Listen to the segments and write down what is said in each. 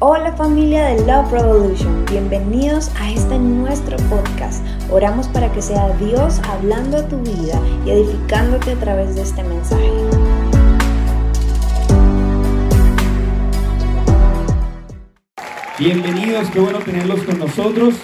Hola familia de Love Revolution, bienvenidos a este nuestro podcast. Oramos para que sea Dios hablando a tu vida y edificándote a través de este mensaje. Bienvenidos, qué bueno tenerlos con nosotros.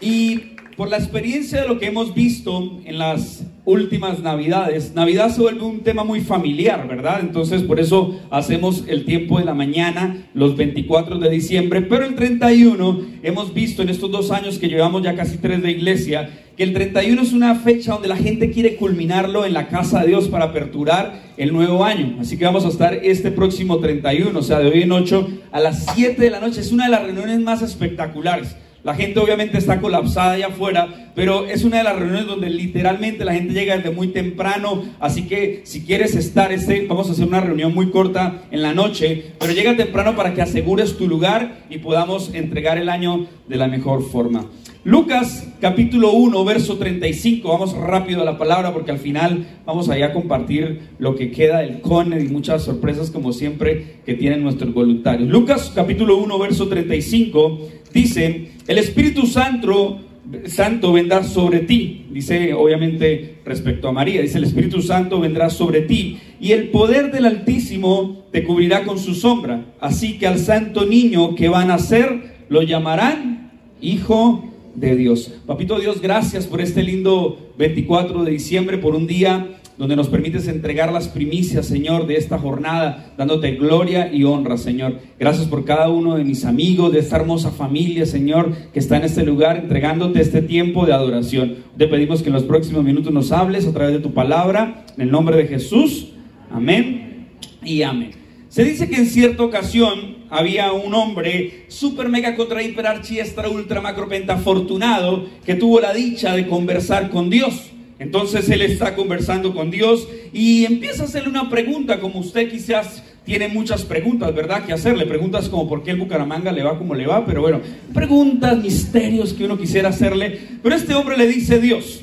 Y por la experiencia de lo que hemos visto en las últimas navidades, Navidad se vuelve un tema muy familiar, ¿verdad? Entonces por eso hacemos el tiempo de la mañana, los 24 de diciembre, pero el 31 hemos visto en estos dos años que llevamos ya casi tres de iglesia, que el 31 es una fecha donde la gente quiere culminarlo en la casa de Dios para aperturar el nuevo año. Así que vamos a estar este próximo 31, o sea, de hoy en 8 a las 7 de la noche. Es una de las reuniones más espectaculares. La gente obviamente está colapsada allá afuera, pero es una de las reuniones donde literalmente la gente llega desde muy temprano. Así que si quieres estar, este, vamos a hacer una reunión muy corta en la noche, pero llega temprano para que asegures tu lugar y podamos entregar el año de la mejor forma. Lucas capítulo 1, verso 35. Vamos rápido a la palabra porque al final vamos allá a compartir lo que queda del CONE y muchas sorpresas como siempre que tienen nuestros voluntarios. Lucas capítulo 1, verso 35 dice, el Espíritu Santo, Santo vendrá sobre ti, dice obviamente respecto a María, dice el Espíritu Santo vendrá sobre ti y el poder del Altísimo te cubrirá con su sombra. Así que al santo niño que van a nacer lo llamarán Hijo de Dios. Papito Dios, gracias por este lindo 24 de diciembre, por un día donde nos permites entregar las primicias, Señor, de esta jornada, dándote gloria y honra, Señor. Gracias por cada uno de mis amigos, de esta hermosa familia, Señor, que está en este lugar, entregándote este tiempo de adoración. Te pedimos que en los próximos minutos nos hables a través de tu palabra, en el nombre de Jesús. Amén y amén. Se dice que en cierta ocasión había un hombre super mega contra hiper archi ultra macro afortunado que tuvo la dicha de conversar con Dios. Entonces él está conversando con Dios y empieza a hacerle una pregunta, como usted quizás tiene muchas preguntas, ¿verdad? Que hacerle preguntas como por qué el Bucaramanga le va como le va, pero bueno, preguntas, misterios que uno quisiera hacerle. Pero este hombre le dice, Dios,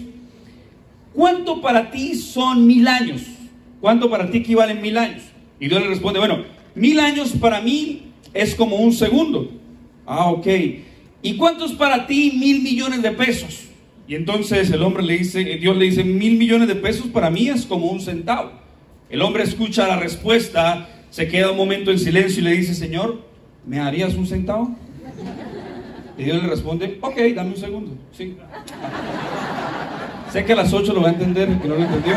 ¿cuánto para ti son mil años? ¿Cuánto para ti equivalen mil años? Y Dios le responde, bueno, mil años para mí es como un segundo. Ah, ok. ¿Y cuántos para ti mil millones de pesos? Y entonces el hombre le dice, Dios le dice, mil millones de pesos para mí es como un centavo. El hombre escucha la respuesta, se queda un momento en silencio y le dice, Señor, ¿me harías un centavo? Y Dios le responde, ok, dame un segundo. Sí. sé que a las 8 lo va a entender, que no lo entendió.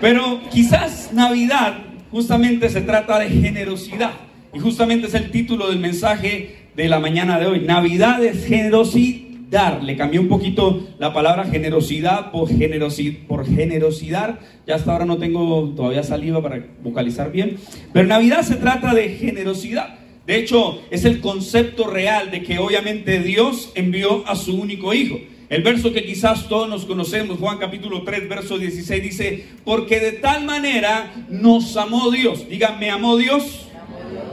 Pero quizás Navidad justamente se trata de generosidad. Y justamente es el título del mensaje de la mañana de hoy. Navidad es generosidad. Le cambié un poquito la palabra generosidad por, generosidad por generosidad. Ya hasta ahora no tengo todavía saliva para vocalizar bien. Pero Navidad se trata de generosidad. De hecho, es el concepto real de que obviamente Dios envió a su único hijo. El verso que quizás todos nos conocemos, Juan capítulo 3, verso 16, dice, porque de tal manera nos amó Dios. Díganme, me amó Dios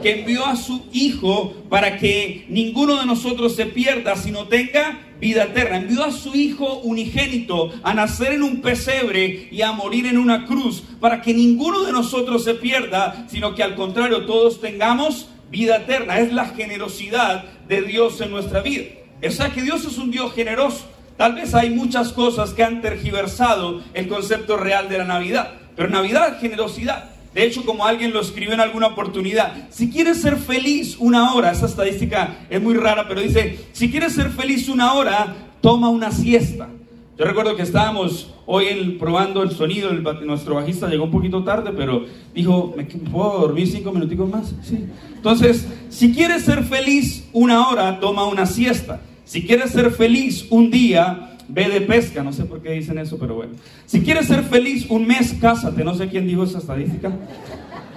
que envió a su Hijo para que ninguno de nosotros se pierda, sino tenga vida eterna. Envió a su Hijo unigénito a nacer en un pesebre y a morir en una cruz, para que ninguno de nosotros se pierda, sino que al contrario todos tengamos vida eterna. Es la generosidad de Dios en nuestra vida. O sea que Dios es un Dios generoso. Tal vez hay muchas cosas que han tergiversado el concepto real de la Navidad, pero Navidad es generosidad. De hecho, como alguien lo escribió en alguna oportunidad, si quieres ser feliz una hora, esa estadística es muy rara, pero dice, si quieres ser feliz una hora, toma una siesta. Yo recuerdo que estábamos hoy probando el sonido, nuestro bajista llegó un poquito tarde, pero dijo, ¿me puedo dormir cinco minuticos más? Sí. Entonces, si quieres ser feliz una hora, toma una siesta. Si quieres ser feliz un día, ve de pesca, no sé por qué dicen eso, pero bueno. Si quieres ser feliz un mes, cásate, no sé quién dijo esa estadística.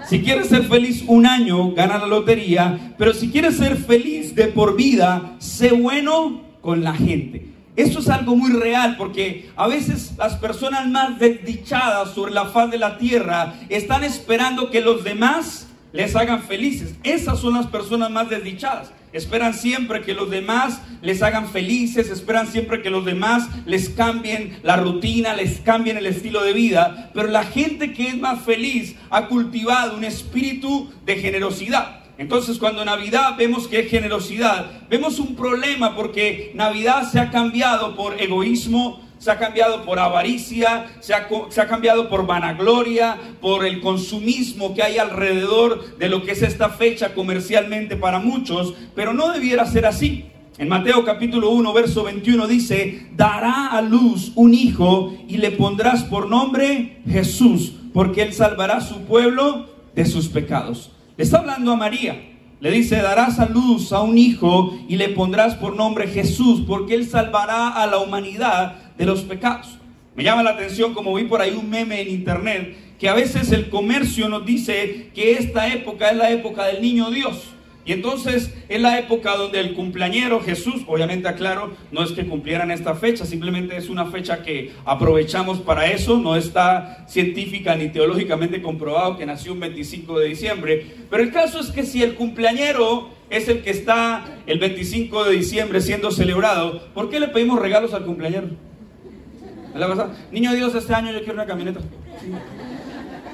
Si quieres ser feliz un año, gana la lotería, pero si quieres ser feliz de por vida, sé bueno con la gente. Esto es algo muy real porque a veces las personas más desdichadas sobre la faz de la tierra están esperando que los demás les hagan felices. Esas son las personas más desdichadas. Esperan siempre que los demás les hagan felices, esperan siempre que los demás les cambien la rutina, les cambien el estilo de vida. Pero la gente que es más feliz ha cultivado un espíritu de generosidad. Entonces cuando Navidad vemos que es generosidad, vemos un problema porque Navidad se ha cambiado por egoísmo, se ha cambiado por avaricia, se ha, cambiado por vanagloria, por el consumismo que hay alrededor de lo que es esta fecha comercialmente para muchos, pero no debiera ser así. En Mateo capítulo 1, verso 21 dice, dará a luz un hijo y le pondrás por nombre Jesús, porque él salvará a su pueblo de sus pecados. Le está hablando a María. Le dice, darás a luz a un hijo y le pondrás por nombre Jesús, porque él salvará a la humanidad de los pecados. Me llama la atención, como vi por ahí un meme en internet, que a veces el comercio nos dice que esta época es la época del niño Dios. Y entonces es la época donde el cumpleañero Jesús, obviamente aclaro, no es que cumplieran esta fecha, simplemente es una fecha que aprovechamos para eso, no está científica ni teológicamente comprobado que nació un 25 de diciembre, pero el caso es que si el cumpleañero es el que está el 25 de diciembre siendo celebrado, ¿por qué le pedimos regalos al cumpleañero? Niño Dios, este año yo quiero una camioneta.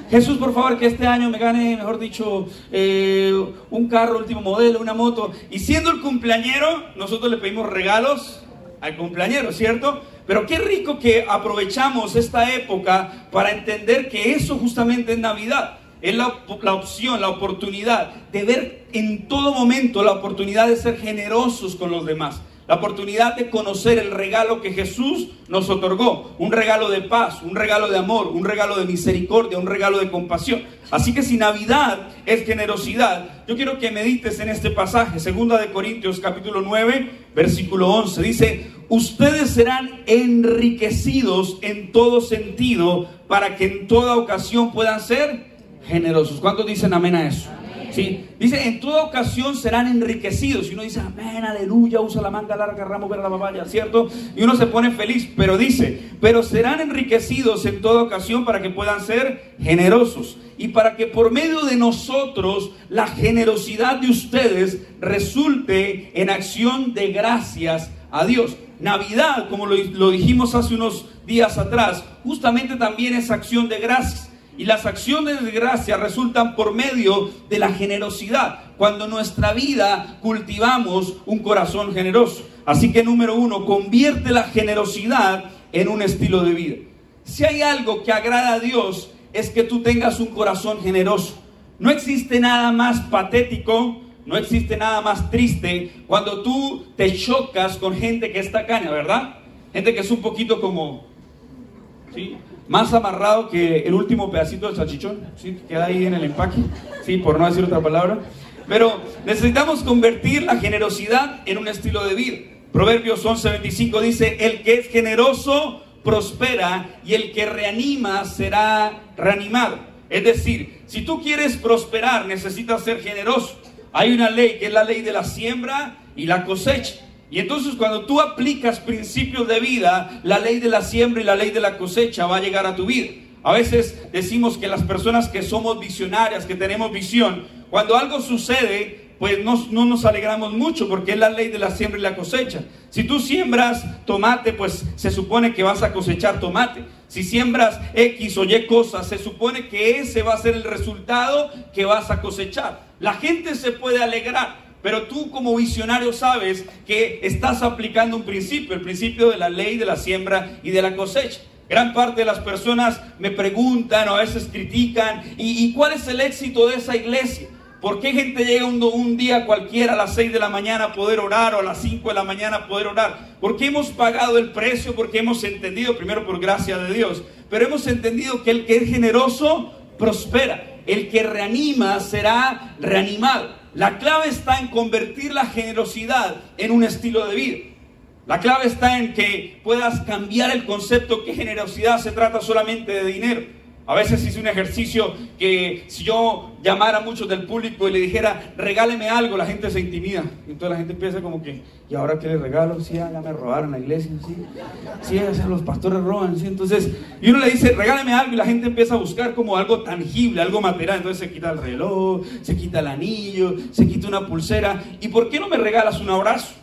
Jesús, por favor, que este año me gane, mejor dicho, eh, un carro último modelo, una moto. Y siendo el cumpleañero, nosotros le pedimos regalos al cumpleañero, ¿cierto? Pero qué rico que aprovechamos esta época para entender que eso justamente es Navidad. Es la, la, opción, la oportunidad de ver en todo momento la oportunidad de ser generosos con los demás la oportunidad de conocer el regalo que Jesús nos otorgó, un regalo de paz, un regalo de amor, un regalo de misericordia, un regalo de compasión. Así que si Navidad es generosidad, yo quiero que medites en este pasaje, segunda de Corintios capítulo 9, versículo 11, dice, "Ustedes serán enriquecidos en todo sentido para que en toda ocasión puedan ser generosos." ¿Cuántos dicen amén a eso? Dice, en toda ocasión serán enriquecidos. Y uno dice, amén, aleluya, usa la manga larga, ramo ver la papaya, ¿cierto? Y uno se pone feliz, pero dice, pero serán enriquecidos en toda ocasión para que puedan ser generosos y para que por medio de nosotros la generosidad de ustedes resulte en acción de gracias a Dios. Navidad, como lo dijimos hace unos días atrás, justamente también es acción de gracias. Y las acciones de gracia resultan por medio de la generosidad, cuando en nuestra vida cultivamos un corazón generoso. Así que número uno, convierte la generosidad en un estilo de vida. Si hay algo que agrada a Dios, es que tú tengas un corazón generoso. No existe nada más patético, no existe nada más triste cuando tú te chocas con gente que está caña, ¿verdad? Gente que es un poquito como, ¿sí? Más amarrado que el último pedacito del salchichón, ¿sí? queda ahí en el empaque, ¿sí? por no decir otra palabra. Pero necesitamos convertir la generosidad en un estilo de vida. Proverbios 11:25 dice, el que es generoso prospera y el que reanima será reanimado. Es decir, si tú quieres prosperar necesitas ser generoso. Hay una ley que es la ley de la siembra y la cosecha. Y entonces cuando tú aplicas principios de vida, la ley de la siembra y la ley de la cosecha va a llegar a tu vida. A veces decimos que las personas que somos visionarias, que tenemos visión, cuando algo sucede, pues no, no, nos alegramos mucho porque es la ley de la siembra y la cosecha. Si tú siembras tomate, pues se supone que vas a cosechar tomate. Si siembras X o Y cosas, se supone que ese va a ser el resultado que vas a cosechar. La gente se puede alegrar, pero tú como visionario sabes que estás aplicando un principio, el principio de la ley de la siembra y de la cosecha. Gran parte de las personas me preguntan o a veces critican, ¿y, cuál es el éxito de esa iglesia? ¿Por qué gente llega un, día cualquiera a las 6 de la mañana a poder orar o a las 5 de la mañana a poder orar? Porque hemos pagado el precio, porque hemos entendido, primero por gracia de Dios, pero hemos entendido que el que es generoso prospera, el que reanima será reanimado. La clave está en convertir la generosidad en un estilo de vida. La clave está en que puedas cambiar el concepto que generosidad se trata solamente de dinero. A veces hice un ejercicio que si yo llamara a muchos del público y le dijera, regáleme algo, la gente se intimida. Y entonces la gente empieza como que, ¿y ahora qué le regalo? Sí, ya me robaron la iglesia, sí. Sí, los pastores roban, sí. Entonces, y uno le dice, regáleme algo y la gente empieza a buscar como algo tangible, algo material. Entonces se quita el reloj, se quita el anillo, se quita una pulsera. ¿Y por qué no me regalas un abrazo?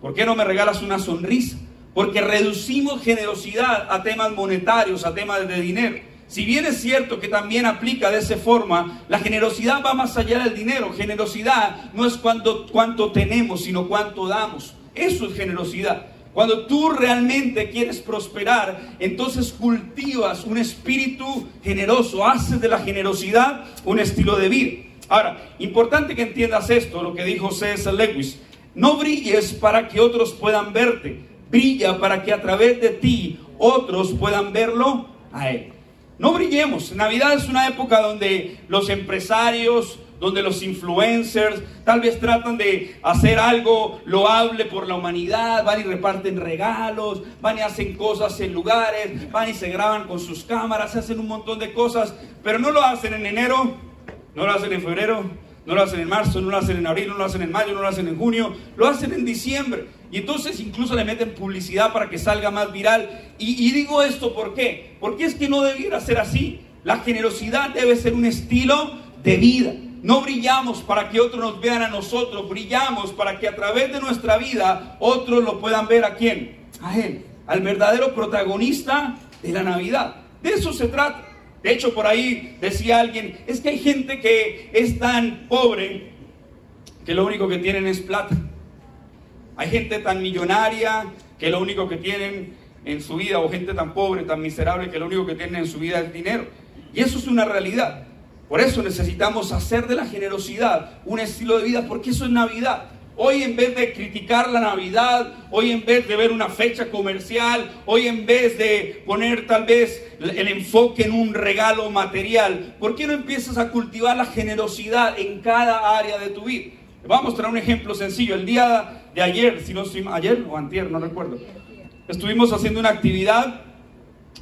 ¿Por qué no me regalas una sonrisa? Porque reducimos generosidad a temas monetarios, a temas de dinero. Si bien es cierto que también aplica de esa forma, la generosidad va más allá del dinero. Generosidad no es cuánto, tenemos, sino cuánto damos. Eso es generosidad. Cuando tú realmente quieres prosperar, entonces cultivas un espíritu generoso, haces de la generosidad un estilo de vida. Ahora, importante que entiendas esto, lo que dijo C.S. Lewis. No brilles para que otros puedan verte, brilla para que a través de ti otros puedan verlo a Él. No brillemos. Navidad es una época donde los empresarios, donde los influencers tal vez tratan de hacer algo loable por la humanidad, van y reparten regalos, van y hacen cosas en lugares, van y se graban con sus cámaras, hacen un montón de cosas, pero no lo hacen en enero, no lo hacen en febrero, no lo hacen en marzo, no lo hacen en abril, no lo hacen en mayo, no lo hacen en junio, lo hacen en diciembre. Y entonces incluso le meten publicidad para que salga más viral. Y, digo esto, ¿por qué? Porque es que no debiera ser así. La generosidad debe ser un estilo de vida. No brillamos para que otros nos vean a nosotros, brillamos para que a través de nuestra vida otros lo puedan ver a quién? A Él, al verdadero protagonista de la Navidad. De eso se trata. De hecho, por ahí decía alguien, es que hay gente que es tan pobre que lo único que tienen es plata. Hay gente tan millonaria que lo único que tienen en su vida, o gente tan pobre, tan miserable, que lo único que tienen en su vida es dinero. Y eso es una realidad. Por eso necesitamos hacer de la generosidad un estilo de vida, porque eso es Navidad. Hoy en vez de criticar la Navidad, hoy en vez de ver una fecha comercial, hoy en vez de poner tal vez el enfoque en un regalo material, ¿por qué no empiezas a cultivar la generosidad en cada área de tu vida? Vamos a traer un ejemplo sencillo. El día de ayer, si no ayer o antier, no recuerdo, estuvimos haciendo una actividad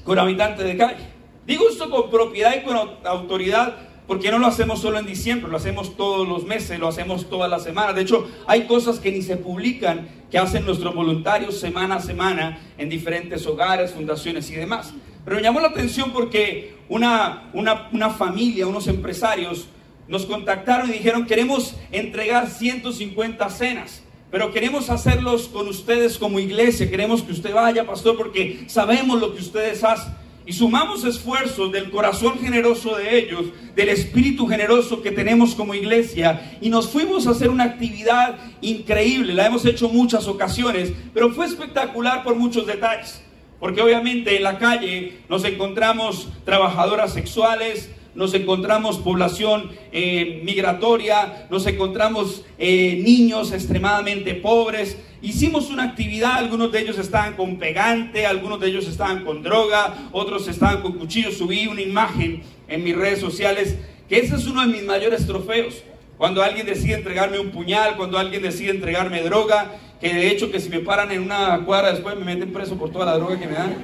con habitantes de calle. Digo esto con propiedad y con autoridad porque no lo hacemos solo en diciembre, lo hacemos todos los meses, lo hacemos todas las semanas. De hecho, hay cosas que ni se publican que hacen nuestros voluntarios semana a semana en diferentes hogares, fundaciones y demás. Pero me llamó la atención porque una, una, una familia, unos empresarios, nos contactaron y dijeron, queremos entregar 150 cenas pero queremos hacerlos con ustedes como iglesia. Queremos que usted vaya, pastor, porque sabemos lo que ustedes hacen. Y sumamos esfuerzos del corazón generoso de ellos, del espíritu generoso que tenemos como iglesia, y nos fuimos a hacer una actividad increíble, la hemos hecho muchas ocasiones, pero fue espectacular por muchos detalles, porque obviamente en la calle nos encontramos trabajadoras sexuales, nos encontramos población eh, migratoria, nos encontramos eh, niños extremadamente pobres. Hicimos una actividad, algunos de ellos estaban con pegante, algunos de ellos estaban con droga, otros estaban con cuchillos. Subí una imagen en mis redes sociales, que ese es uno de mis mayores trofeos. Cuando alguien decide entregarme un puñal, cuando alguien decide entregarme droga, que de hecho que si me paran en una cuadra después me meten preso por toda la droga que me dan.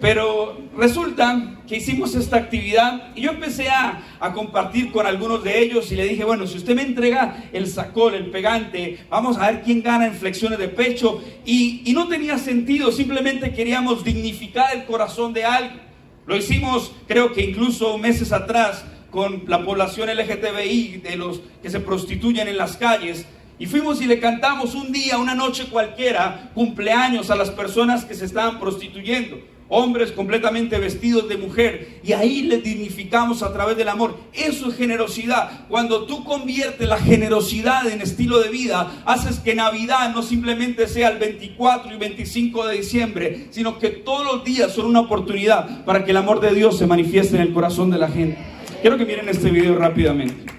Pero resulta que hicimos esta actividad y yo empecé a, compartir con algunos de ellos y le dije, bueno, si usted me entrega el sacol, el pegante, vamos a ver quién gana en flexiones de pecho. Y, y no tenía sentido, simplemente queríamos dignificar el corazón de alguien. Lo hicimos, creo que incluso meses atrás, con la población LGTBI, de los que se prostituyen en las calles. Y fuimos y le cantamos un día, una noche cualquiera, cumpleaños a las personas que se estaban prostituyendo hombres completamente vestidos de mujer, y ahí les dignificamos a través del amor. Eso es generosidad. Cuando tú conviertes la generosidad en estilo de vida, haces que Navidad no simplemente sea el 24 y 25 de diciembre, sino que todos los días son una oportunidad para que el amor de Dios se manifieste en el corazón de la gente. Quiero que miren este video rápidamente.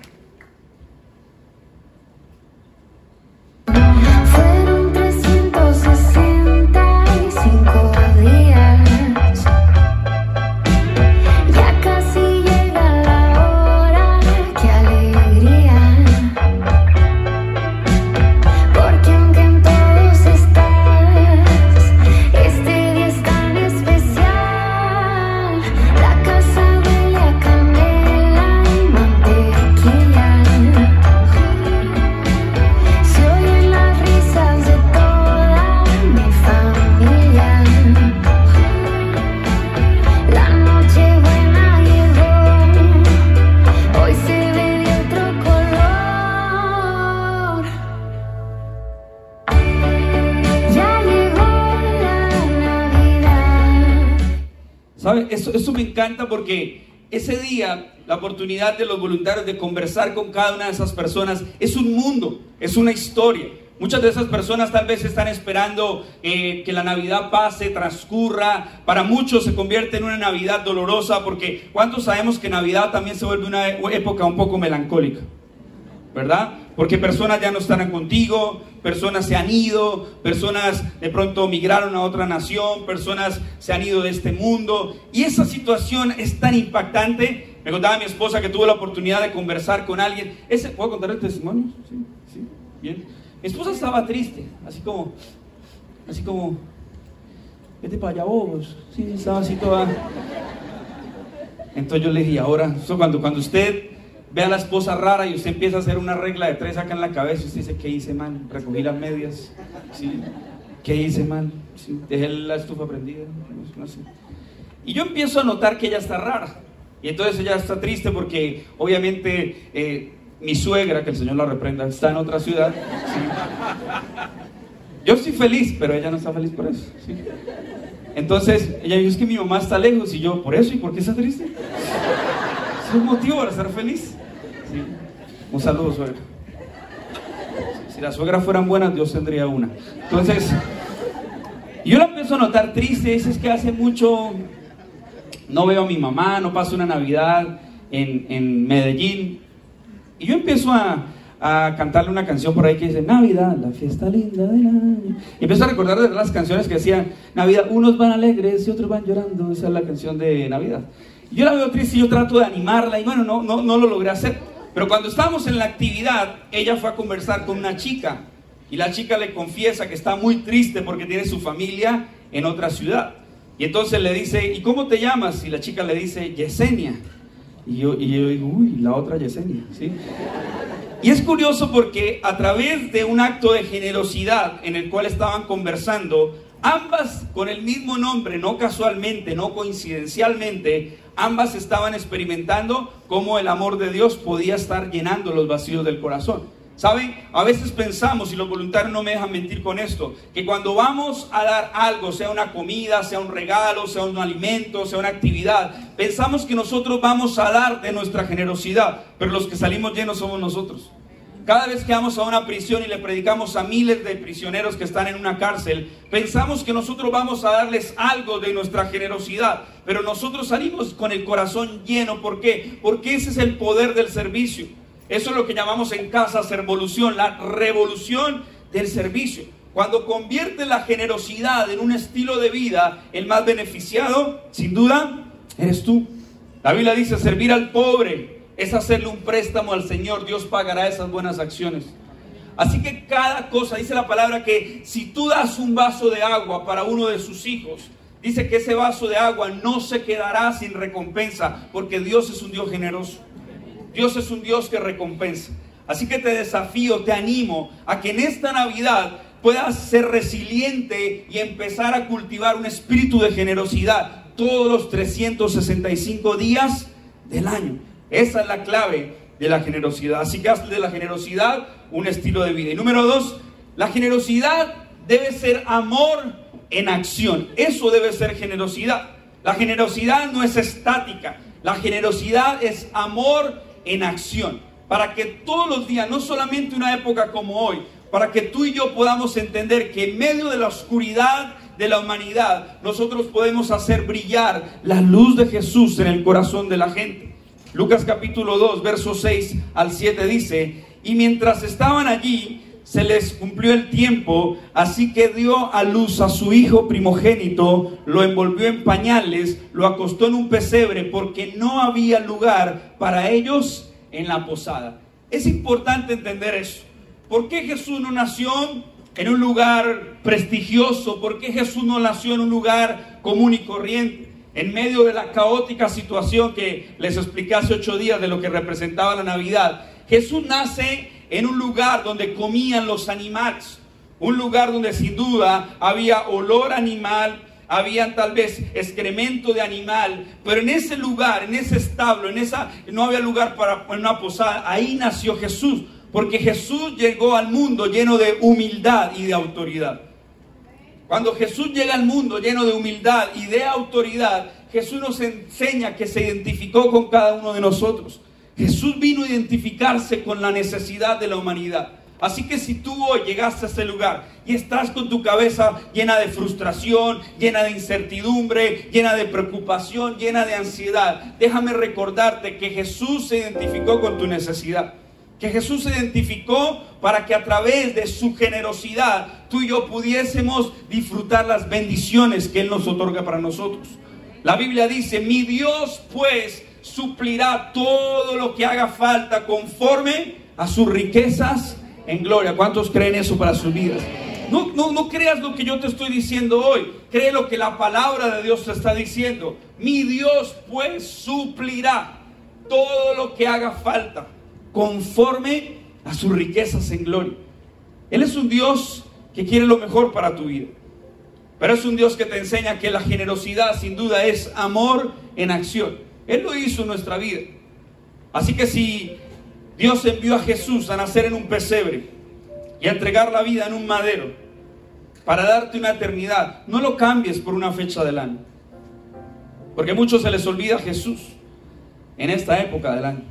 De los voluntarios de conversar con cada una de esas personas es un mundo, es una historia. Muchas de esas personas tal vez están esperando eh, que la Navidad pase, transcurra. Para muchos se convierte en una Navidad dolorosa porque ¿cuántos sabemos que Navidad también se vuelve una época un poco melancólica? ¿Verdad? Porque personas ya no están contigo, personas se han ido, personas de pronto migraron a otra nación, personas se han ido de este mundo. Y esa situación es tan impactante. Me contaba mi esposa que tuvo la oportunidad de conversar con alguien. ¿Ese, ¿Puedo contar el testimonio? Sí, sí, bien. Mi esposa estaba triste, así como, así como, vete para allá vos. Sí, estaba así toda. Entonces yo le dije, ahora, cuando, cuando usted ve a la esposa rara y usted empieza a hacer una regla de tres acá en la cabeza, usted dice, ¿qué hice mal? Recogí las medias. ¿Qué hice mal? Dejé la estufa prendida, no sé. Y yo empiezo a notar que ella está rara. Y entonces ella está triste porque obviamente eh, mi suegra, que el Señor la reprenda, está en otra ciudad. Yo estoy feliz, pero ella no está feliz por eso. Entonces, ella dijo, es que mi mamá está lejos y yo, ¿por eso? ¿Y por qué está triste? Es un motivo para estar feliz. Un saludo, suegra. Si las suegras fueran buenas, Dios tendría una. Entonces, yo la empiezo a notar triste, es que hace mucho no veo a mi mamá, no paso una Navidad en, en Medellín. Y yo empiezo a, a, cantarle una canción por ahí que dice, Navidad, la fiesta linda del año. Y empiezo a recordar las canciones que decían, Navidad, unos van alegres y otros van llorando. Esa es la canción de Navidad. Yo la veo triste y yo trato de animarla y bueno, no, no, no lo logré hacer. Pero cuando estábamos en la actividad, ella fue a conversar con una chica. Y la chica le confiesa que está muy triste porque tiene su familia en otra ciudad. Y entonces le dice, ¿y cómo te llamas? Y la chica le dice, Yesenia. Y yo, y yo digo, uy, la otra Yesenia, ¿sí? Y es curioso porque a través de un acto de generosidad en el cual estaban conversando, ambas con el mismo nombre, no casualmente, no coincidencialmente, ambas estaban experimentando cómo el amor de Dios podía estar llenando los vacíos del corazón. ¿Saben? A veces pensamos, y los voluntarios no me dejan mentir con esto, que cuando vamos a dar algo, sea una comida, sea un regalo, sea un alimento, sea una actividad, pensamos que nosotros vamos a dar de nuestra generosidad, pero los que salimos llenos somos nosotros. Cada vez que vamos a una prisión y le predicamos a miles de prisioneros que están en una cárcel, pensamos que nosotros vamos a darles algo de nuestra generosidad, pero nosotros salimos con el corazón lleno. ¿Por qué? Porque ese es el poder del servicio. Eso es lo que llamamos en casa revolución, la revolución del servicio. Cuando convierte la generosidad en un estilo de vida, el más beneficiado, sin duda, eres tú. La Biblia dice, servir al pobre es hacerle un préstamo al Señor. Dios pagará esas buenas acciones. Así que cada cosa, dice la palabra que si tú das un vaso de agua para uno de sus hijos, dice que ese vaso de agua no se quedará sin recompensa, porque Dios es un Dios generoso. Dios es un Dios que recompensa. Así que te desafío, te animo a que en esta Navidad puedas ser resiliente y empezar a cultivar un espíritu de generosidad todos los 365 días del año. Esa es la clave de la generosidad. Así que haz de la generosidad un estilo de vida. Y número dos, la generosidad debe ser amor en acción. Eso debe ser generosidad. La generosidad no es estática. La generosidad es amor en acción, para que todos los días, no solamente una época como hoy, para que tú y yo podamos entender que en medio de la oscuridad de la humanidad, nosotros podemos hacer brillar la luz de Jesús en el corazón de la gente. Lucas capítulo 2, versos 6 al 7 dice, y mientras estaban allí, se les cumplió el tiempo, así que dio a luz a su hijo primogénito, lo envolvió en pañales, lo acostó en un pesebre, porque no había lugar para ellos en la posada. Es importante entender eso. ¿Por qué Jesús no nació en un lugar prestigioso? ¿Por qué Jesús no nació en un lugar común y corriente? En medio de la caótica situación que les expliqué hace ocho días de lo que representaba la Navidad, Jesús nace en un lugar donde comían los animales, un lugar donde sin duda había olor animal, había tal vez excremento de animal, pero en ese lugar, en ese establo, en esa no había lugar para una posada, ahí nació Jesús, porque Jesús llegó al mundo lleno de humildad y de autoridad. Cuando Jesús llega al mundo lleno de humildad y de autoridad, Jesús nos enseña que se identificó con cada uno de nosotros. Jesús vino a identificarse con la necesidad de la humanidad. Así que si tú hoy llegaste a este lugar y estás con tu cabeza llena de frustración, llena de incertidumbre, llena de preocupación, llena de ansiedad, déjame recordarte que Jesús se identificó con tu necesidad. Que Jesús se identificó para que a través de su generosidad tú y yo pudiésemos disfrutar las bendiciones que Él nos otorga para nosotros. La Biblia dice, mi Dios pues suplirá todo lo que haga falta conforme a sus riquezas en gloria. ¿Cuántos creen eso para sus vidas? No, no, no creas lo que yo te estoy diciendo hoy. Cree lo que la palabra de Dios te está diciendo. Mi Dios pues suplirá todo lo que haga falta conforme a sus riquezas en gloria. Él es un Dios que quiere lo mejor para tu vida. Pero es un Dios que te enseña que la generosidad sin duda es amor en acción. Él lo hizo en nuestra vida. Así que si Dios envió a Jesús a nacer en un pesebre y a entregar la vida en un madero para darte una eternidad. No lo cambies por una fecha del año. Porque a muchos se les olvida Jesús en esta época del año.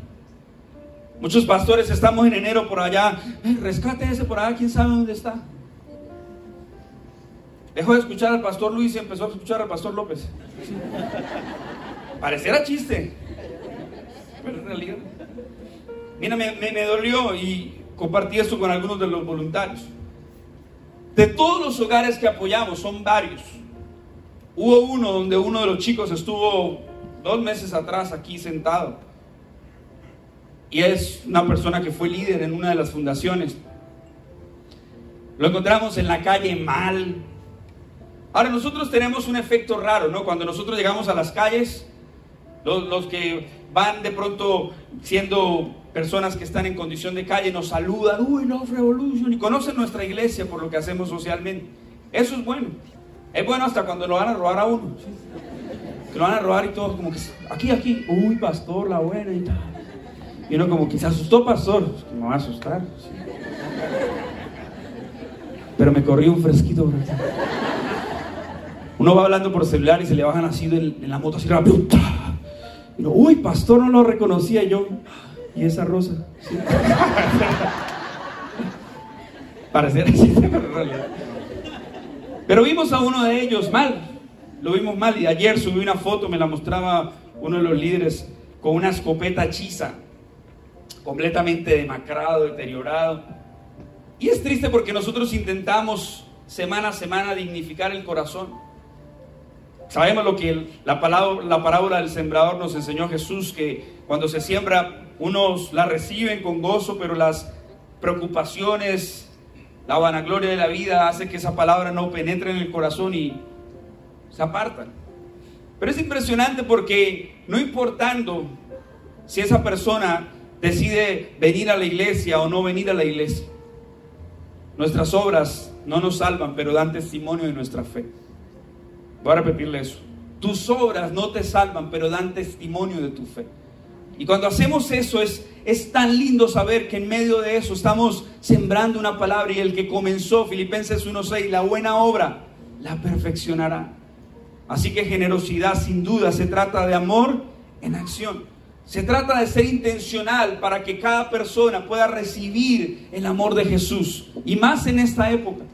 Muchos pastores estamos en enero por allá. rescate ese por allá, quién sabe dónde está. Dejó de escuchar al pastor Luis y empezó a escuchar al pastor López. Pareciera chiste, pero en realidad. Mira, me, dolió y compartí esto con algunos de los voluntarios. De todos los hogares que apoyamos, son varios. Hubo uno donde uno de los chicos estuvo dos meses atrás aquí sentado. Y es una persona que fue líder en una de las fundaciones. Lo encontramos en la calle mal. Ahora nosotros tenemos un efecto raro, ¿no? Cuando nosotros llegamos a las calles, los, que van de pronto siendo personas que están en condición de calle nos saludan, uy, no, Revolution, y conocen nuestra iglesia por lo que hacemos socialmente. Eso es bueno. Es bueno hasta cuando lo van a robar a uno. Que lo van a robar y todo, como que, aquí, aquí, uy, pastor, la buena y tal. Y uno como que se asustó, pastor, que me va a asustar. Pero me corrió un fresquito. Uno va hablando por celular y se le bajan así en, la moto, así, y uy, pastor, no lo reconocía yo. ¿Y esa rosa? ¿Sí? Así, pero vimos a uno de ellos mal, lo vimos mal. Y ayer subí una foto, me la mostraba uno de los líderes con una escopeta hechiza, completamente demacrado, deteriorado. Y es triste porque nosotros intentamos semana a semana dignificar el corazón. Sabemos lo que la, palabra, la parábola del sembrador nos enseñó Jesús, que cuando se siembra unos la reciben con gozo, pero las preocupaciones, la vanagloria de la vida hace que esa palabra no penetre en el corazón y se apartan. Pero es impresionante porque no importando si esa persona decide venir a la iglesia o no venir a la iglesia, nuestras obras no nos salvan, pero dan testimonio de nuestra fe. Voy a repetirle eso. Tus obras no te salvan, pero dan testimonio de tu fe. Y cuando hacemos eso es, es tan lindo saber que en medio de eso estamos sembrando una palabra y el que comenzó, Filipenses 1.6, la buena obra, la perfeccionará. Así que generosidad sin duda se trata de amor en acción. Se trata de ser intencional para que cada persona pueda recibir el amor de Jesús. Y más en esta época.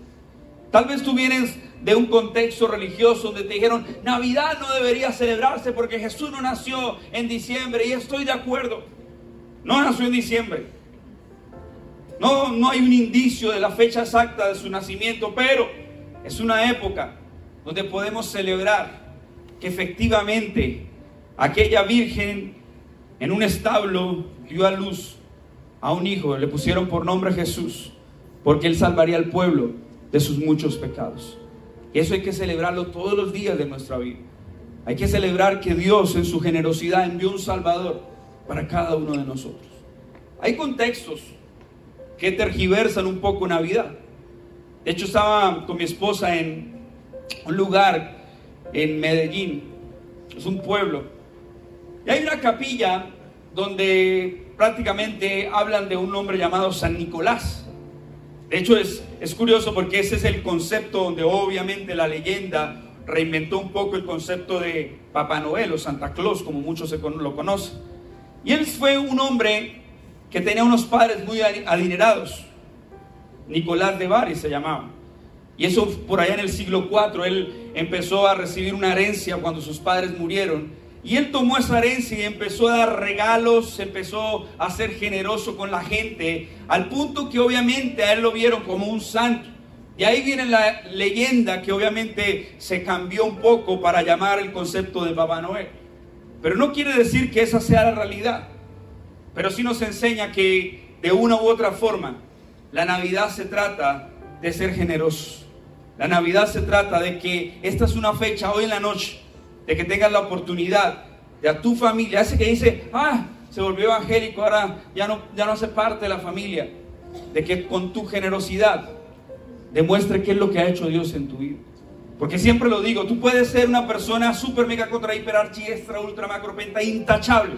Tal vez tú vienes de un contexto religioso donde te dijeron, Navidad no debería celebrarse porque Jesús no nació en diciembre y estoy de acuerdo. No nació en diciembre. No, no hay un indicio de la fecha exacta de su nacimiento, pero es una época donde podemos celebrar que efectivamente aquella virgen en un establo dio a luz a un hijo, le pusieron por nombre Jesús, porque él salvaría al pueblo de sus muchos pecados. Y eso hay que celebrarlo todos los días de nuestra vida. Hay que celebrar que Dios en su generosidad envió un Salvador para cada uno de nosotros. Hay contextos que tergiversan un poco Navidad. De hecho, estaba con mi esposa en un lugar en Medellín, es un pueblo, y hay una capilla donde prácticamente hablan de un hombre llamado San Nicolás. De hecho, es, es curioso porque ese es el concepto donde obviamente la leyenda reinventó un poco el concepto de Papá Noel o Santa Claus, como muchos lo conocen. Y él fue un hombre que tenía unos padres muy adinerados. Nicolás de Bari se llamaba. Y eso por allá en el siglo IV, él empezó a recibir una herencia cuando sus padres murieron. Y él tomó esa herencia y empezó a dar regalos, empezó a ser generoso con la gente, al punto que obviamente a él lo vieron como un santo. Y ahí viene la leyenda que obviamente se cambió un poco para llamar el concepto de Papá Noel. Pero no quiere decir que esa sea la realidad. Pero sí nos enseña que de una u otra forma la Navidad se trata de ser generosos. La Navidad se trata de que esta es una fecha hoy en la noche, de que tengas la oportunidad de a tu familia, ese que dice, ah, se volvió evangélico, ahora ya no, ya no hace parte de la familia, de que con tu generosidad demuestre qué es lo que ha hecho Dios en tu vida. Porque siempre lo digo, tú puedes ser una persona super mega contra hiper archi ultra macro penta intachable.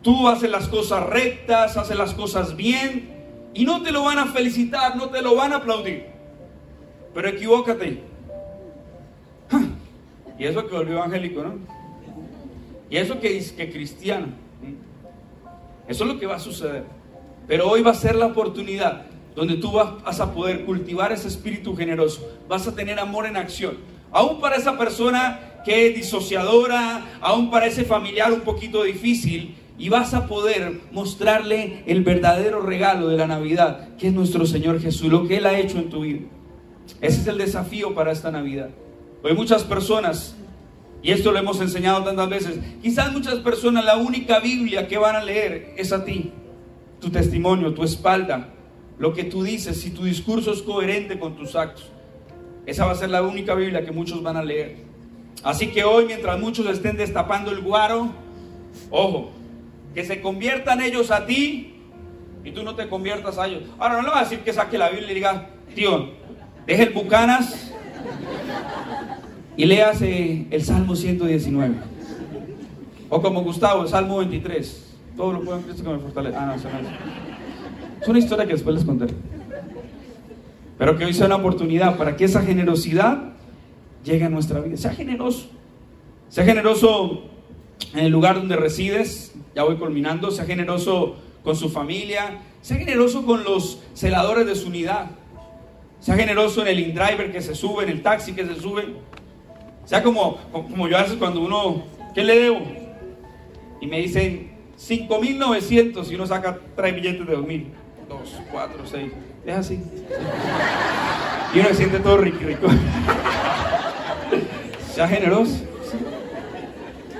Tú haces las cosas rectas, haces las cosas bien y no te lo van a felicitar, no te lo van a aplaudir. Pero equivócate. Y eso que volvió evangélico, ¿no? Y eso que dice que cristiano. Eso es lo que va a suceder. Pero hoy va a ser la oportunidad donde tú vas a poder cultivar ese espíritu generoso, vas a tener amor en acción. Aún para esa persona que es disociadora, aún para ese familiar un poquito difícil, y vas a poder mostrarle el verdadero regalo de la Navidad, que es nuestro Señor Jesús, lo que Él ha hecho en tu vida. Ese es el desafío para esta Navidad. Hoy muchas personas, y esto lo hemos enseñado tantas veces, quizás muchas personas la única Biblia que van a leer es a ti, tu testimonio, tu espalda, lo que tú dices, si tu discurso es coherente con tus actos. Esa va a ser la única Biblia que muchos van a leer. Así que hoy, mientras muchos estén destapando el guaro, ojo, que se conviertan ellos a ti y tú no te conviertas a ellos. Ahora no le va a decir que saque la Biblia y diga, tío, deje el Bucanas y léase el Salmo 119. O como Gustavo, el Salmo 23. Todo lo puedo en Cristo que me fortalece. Ah, no, eso no es. Es una historia que después les contaré. Pero que hoy sea una oportunidad para que esa generosidad llegue a nuestra vida. Sea generoso. Sea generoso en el lugar donde resides. Ya voy culminando. Sea generoso con su familia. Sea generoso con los celadores de su unidad. Sea generoso en el InDriver que se sube, en el taxi que se sube. Sea como, como yo a cuando uno, ¿qué le debo? Y me dicen 5.900 y uno saca tres billetes de 2.000 dos, cuatro, seis. Es así. Y uno se siente todo rico. rico. sea generoso.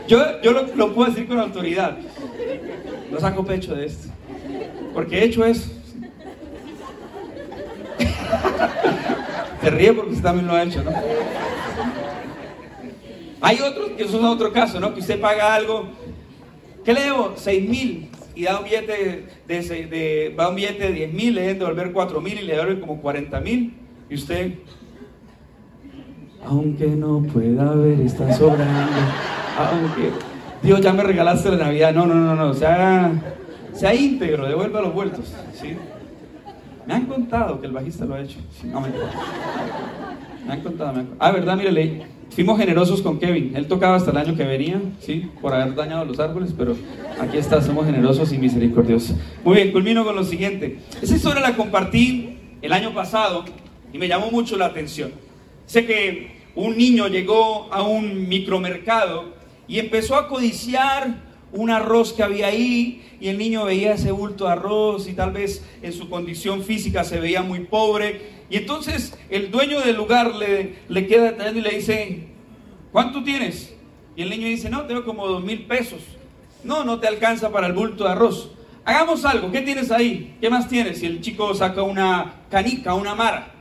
Yo, yo lo, puedo decir con autoridad. No saco pecho de esto. Porque he hecho eso. Se ríe porque usted también lo ha hecho, ¿no? Hay otros, que eso es otro caso, ¿no? Que usted paga algo. ¿Qué le debo? Seis mil y da un billete de, de, va un billete de 10 mil, le deben devolver 4 mil y le devuelven como 40 mil. Y usted, aunque no pueda ver, está sobrando. Aunque, Dios, ya me regalaste la Navidad. No, no, no, no, sea, sea íntegro, devuelva los vueltos. ¿sí? Me han contado que el bajista lo ha hecho. me, han contado, me han contado. Ah, verdad, mire, leí Fuimos generosos con Kevin. Él tocaba hasta el año que venía, sí, por haber dañado los árboles, pero aquí está, somos generosos y misericordiosos. Muy bien, culmino con lo siguiente. Esa historia la compartí el año pasado y me llamó mucho la atención. Sé que un niño llegó a un micromercado y empezó a codiciar un arroz que había ahí y el niño veía ese bulto de arroz y tal vez en su condición física se veía muy pobre y entonces el dueño del lugar le, le queda detallando y le dice, ¿cuánto tienes? Y el niño dice, no, tengo como dos mil pesos. No, no te alcanza para el bulto de arroz. Hagamos algo, ¿qué tienes ahí? ¿Qué más tienes? Y el chico saca una canica, una mara.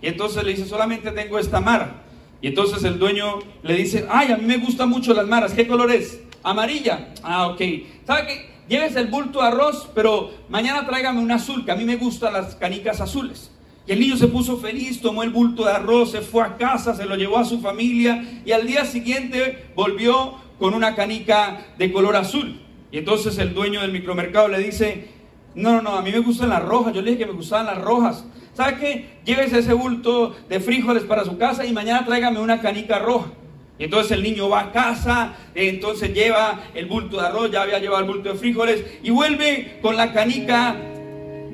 Y entonces le dice, solamente tengo esta mara. Y entonces el dueño le dice, ay, a mí me gustan mucho las maras. ¿Qué color es? Amarilla. Ah, ok. ¿Sabe qué? Lleves el bulto de arroz, pero mañana tráigame un azul, que a mí me gustan las canicas azules. Y el niño se puso feliz, tomó el bulto de arroz, se fue a casa, se lo llevó a su familia y al día siguiente volvió con una canica de color azul. Y entonces el dueño del micromercado le dice, No, no, no, a mí me gustan las rojas. Yo le dije que me gustaban las rojas. ¿Sabe qué? Llévese ese bulto de frijoles para su casa y mañana tráigame una canica roja. Y entonces el niño va a casa, entonces lleva el bulto de arroz, ya había llevado el bulto de frijoles y vuelve con la canica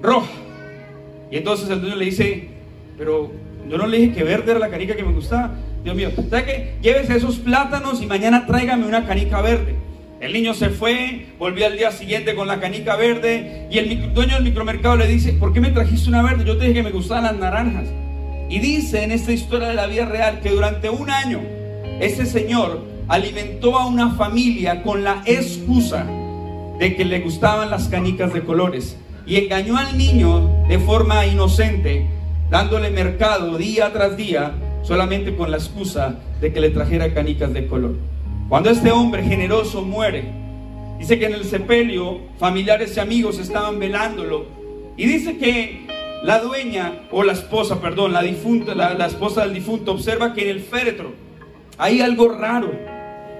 roja. Y entonces el niño le dice, pero yo no le dije que verde era la canica que me gustaba. Dios mío, ¿sabe qué? Llévese esos plátanos y mañana tráigame una canica verde. El niño se fue, volvió al día siguiente con la canica verde y el dueño del micromercado le dice, ¿por qué me trajiste una verde? Yo te dije que me gustaban las naranjas. Y dice en esta historia de la vida real que durante un año ese señor alimentó a una familia con la excusa de que le gustaban las canicas de colores y engañó al niño de forma inocente, dándole mercado día tras día solamente con la excusa de que le trajera canicas de color. Cuando este hombre generoso muere, dice que en el sepelio familiares y amigos estaban velándolo y dice que la dueña o la esposa, perdón, la difunta, la, la esposa del difunto observa que en el féretro hay algo raro.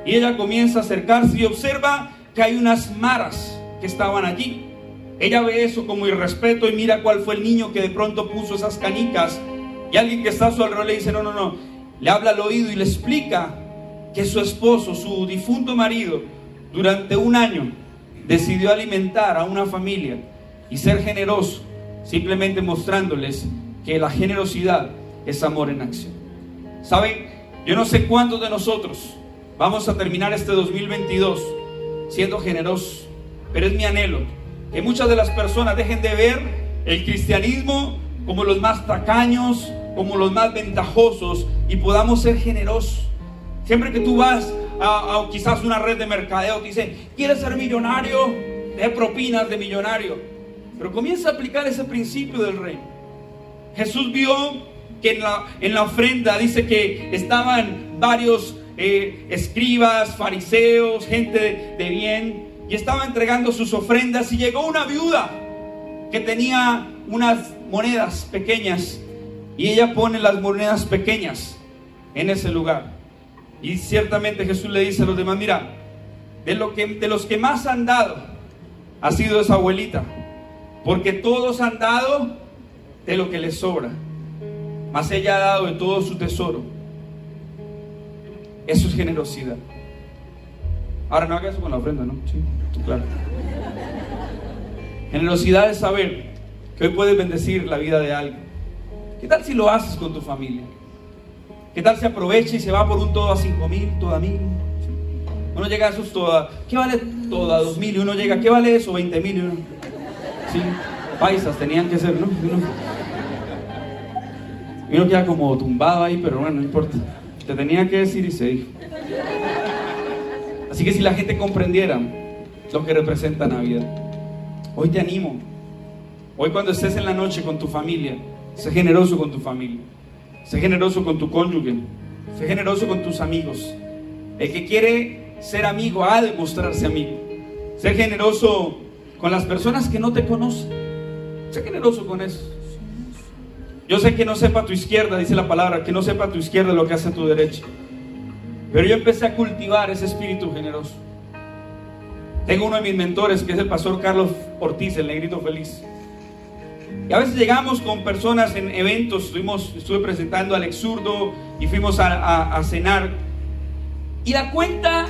Y ella comienza a acercarse y observa que hay unas maras que estaban allí. Ella ve eso como irrespeto y mira cuál fue el niño que de pronto puso esas canicas. Y alguien que está a su alrededor le dice, no, no, no. Le habla al oído y le explica que su esposo, su difunto marido, durante un año decidió alimentar a una familia y ser generoso, simplemente mostrándoles que la generosidad es amor en acción. ¿Saben? Yo no sé cuántos de nosotros vamos a terminar este 2022 siendo generosos, pero es mi anhelo que muchas de las personas dejen de ver el cristianismo como los más tacaños, como los más ventajosos y podamos ser generosos. Siempre que tú vas a, quizás una red de mercadeo, te dice, ¿quieres ser millonario? De propinas de millonario. Pero comienza a aplicar ese principio del rey. Jesús vio que en la, en la ofrenda dice que estaban varios eh, escribas, fariseos, gente de, bien, y estaba entregando sus ofrendas y llegó una viuda que tenía unas monedas pequeñas y ella pone las monedas pequeñas en ese lugar. Y ciertamente Jesús le dice a los demás, mira, de, lo que, de los que más han dado ha sido esa abuelita, porque todos han dado de lo que les sobra más ella ha dado de todo su tesoro. Eso es generosidad. Ahora no haga eso con la ofrenda, ¿no? Sí, Generosidad es saber que hoy puedes bendecir la vida de alguien. ¿Qué tal si lo haces con tu familia? ¿Qué tal si aprovecha y se va por un todo a cinco mil, todo a mil? Uno llega a esos toda, ¿qué vale todo a dos mil? Y uno llega, ¿qué vale eso? Veinte mil. Y uno, sí, paisas tenían que ser, ¿no? Y uno queda como tumbado ahí, pero bueno, no importa. Te tenía que decir y se dijo. Así que si la gente comprendiera lo que representa Navidad, hoy te animo. Hoy cuando estés en la noche con tu familia, sé generoso con tu familia. Sé generoso con tu cónyuge. Sé generoso con tus amigos. El que quiere ser amigo ha de mostrarse amigo. Sé generoso con las personas que no te conocen. Sé generoso con eso. Yo sé que no sepa tu izquierda, dice la palabra, que no sepa tu izquierda lo que hace tu derecha. Pero yo empecé a cultivar ese espíritu generoso. Tengo uno de mis mentores que es el pastor Carlos Ortiz, el negrito feliz. Y a veces llegamos con personas en eventos, estuvimos, estuve presentando al exurdo y fuimos a, cenar. Y la cuenta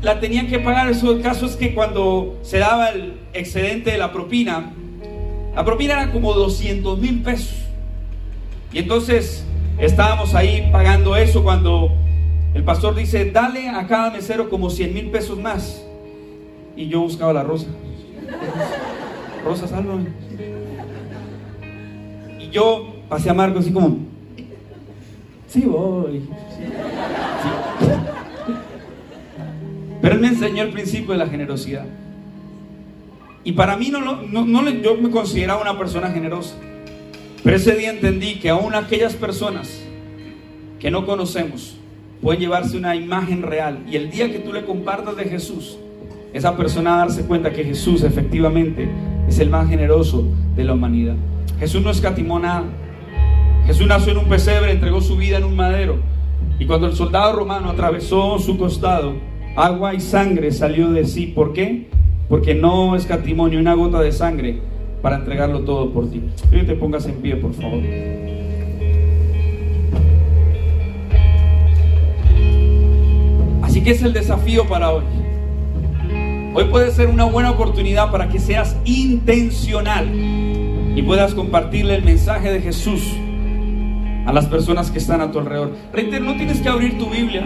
la tenían que pagar. El caso es que cuando se daba el excedente de la propina, la propina era como 200 mil pesos. Y entonces estábamos ahí pagando eso cuando el pastor dice, dale a cada mesero como 100 mil pesos más. Y yo buscaba la rosa. Rosa, sálvame. Y yo pasé a Marco así como, sí voy. Pero él me enseñó el principio de la generosidad. Y para mí no, no, no, yo me consideraba una persona generosa. Pero ese día entendí que aún aquellas personas que no conocemos pueden llevarse una imagen real. Y el día que tú le compartas de Jesús, esa persona a darse cuenta que Jesús efectivamente es el más generoso de la humanidad. Jesús no escatimó nada. Jesús nació en un pesebre, entregó su vida en un madero. Y cuando el soldado romano atravesó su costado, agua y sangre salió de sí. ¿Por qué? porque no escatimó ni una gota de sangre para entregarlo todo por ti. Que te pongas en pie, por favor. Así que es el desafío para hoy. Hoy puede ser una buena oportunidad para que seas intencional y puedas compartirle el mensaje de Jesús a las personas que están a tu alrededor. Reitero, no tienes que abrir tu Biblia.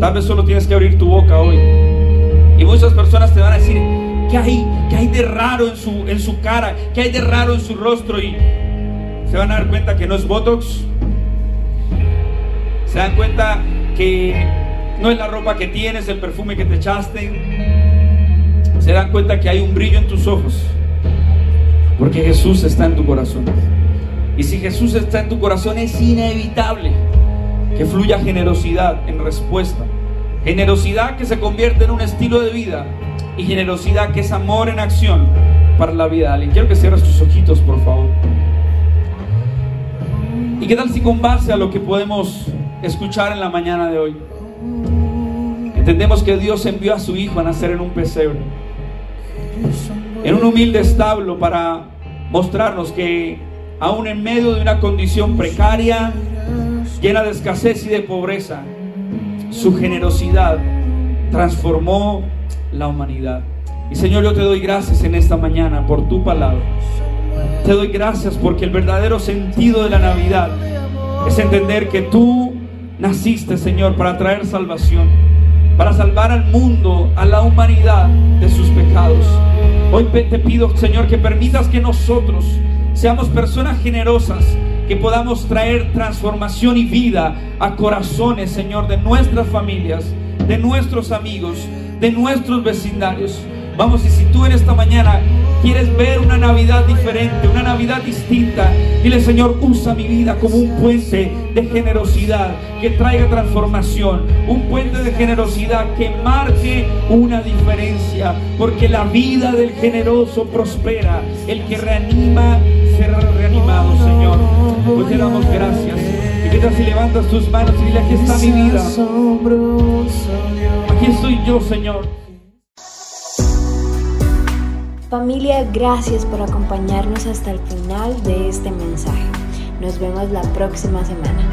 Tal vez solo tienes que abrir tu boca hoy. Y muchas personas te van a decir, ¿qué hay, qué hay de raro en su, en su cara? ¿Qué hay de raro en su rostro? Y se van a dar cuenta que no es Botox. Se dan cuenta que no es la ropa que tienes, el perfume que te echaste. Se dan cuenta que hay un brillo en tus ojos. Porque Jesús está en tu corazón. Y si Jesús está en tu corazón es inevitable que fluya generosidad en respuesta. Generosidad que se convierte en un estilo de vida y generosidad que es amor en acción para la vida de alguien. Quiero que cierres tus ojitos, por favor. ¿Y qué tal si con base a lo que podemos escuchar en la mañana de hoy? Entendemos que Dios envió a su Hijo a nacer en un pesebre, en un humilde establo para mostrarnos que aún en medio de una condición precaria, llena de escasez y de pobreza, su generosidad transformó la humanidad. Y Señor, yo te doy gracias en esta mañana por tu palabra. Te doy gracias porque el verdadero sentido de la Navidad es entender que tú naciste, Señor, para traer salvación, para salvar al mundo, a la humanidad de sus pecados. Hoy te pido, Señor, que permitas que nosotros seamos personas generosas, que podamos traer transformación y vida a corazones, Señor, de nuestras familias, de nuestros amigos, de nuestros vecindarios. Vamos, y si tú en esta mañana quieres ver una Navidad diferente, una Navidad distinta, dile Señor, usa mi vida como un puente de generosidad que traiga transformación, un puente de generosidad que marque una diferencia, porque la vida del generoso prospera, el que reanima será reanimado, Señor. Hoy te damos gracias. Y mientras si levantas tus manos y dile, aquí está mi vida. Aquí estoy yo, Señor. Familia, gracias por acompañarnos hasta el final de este mensaje. Nos vemos la próxima semana.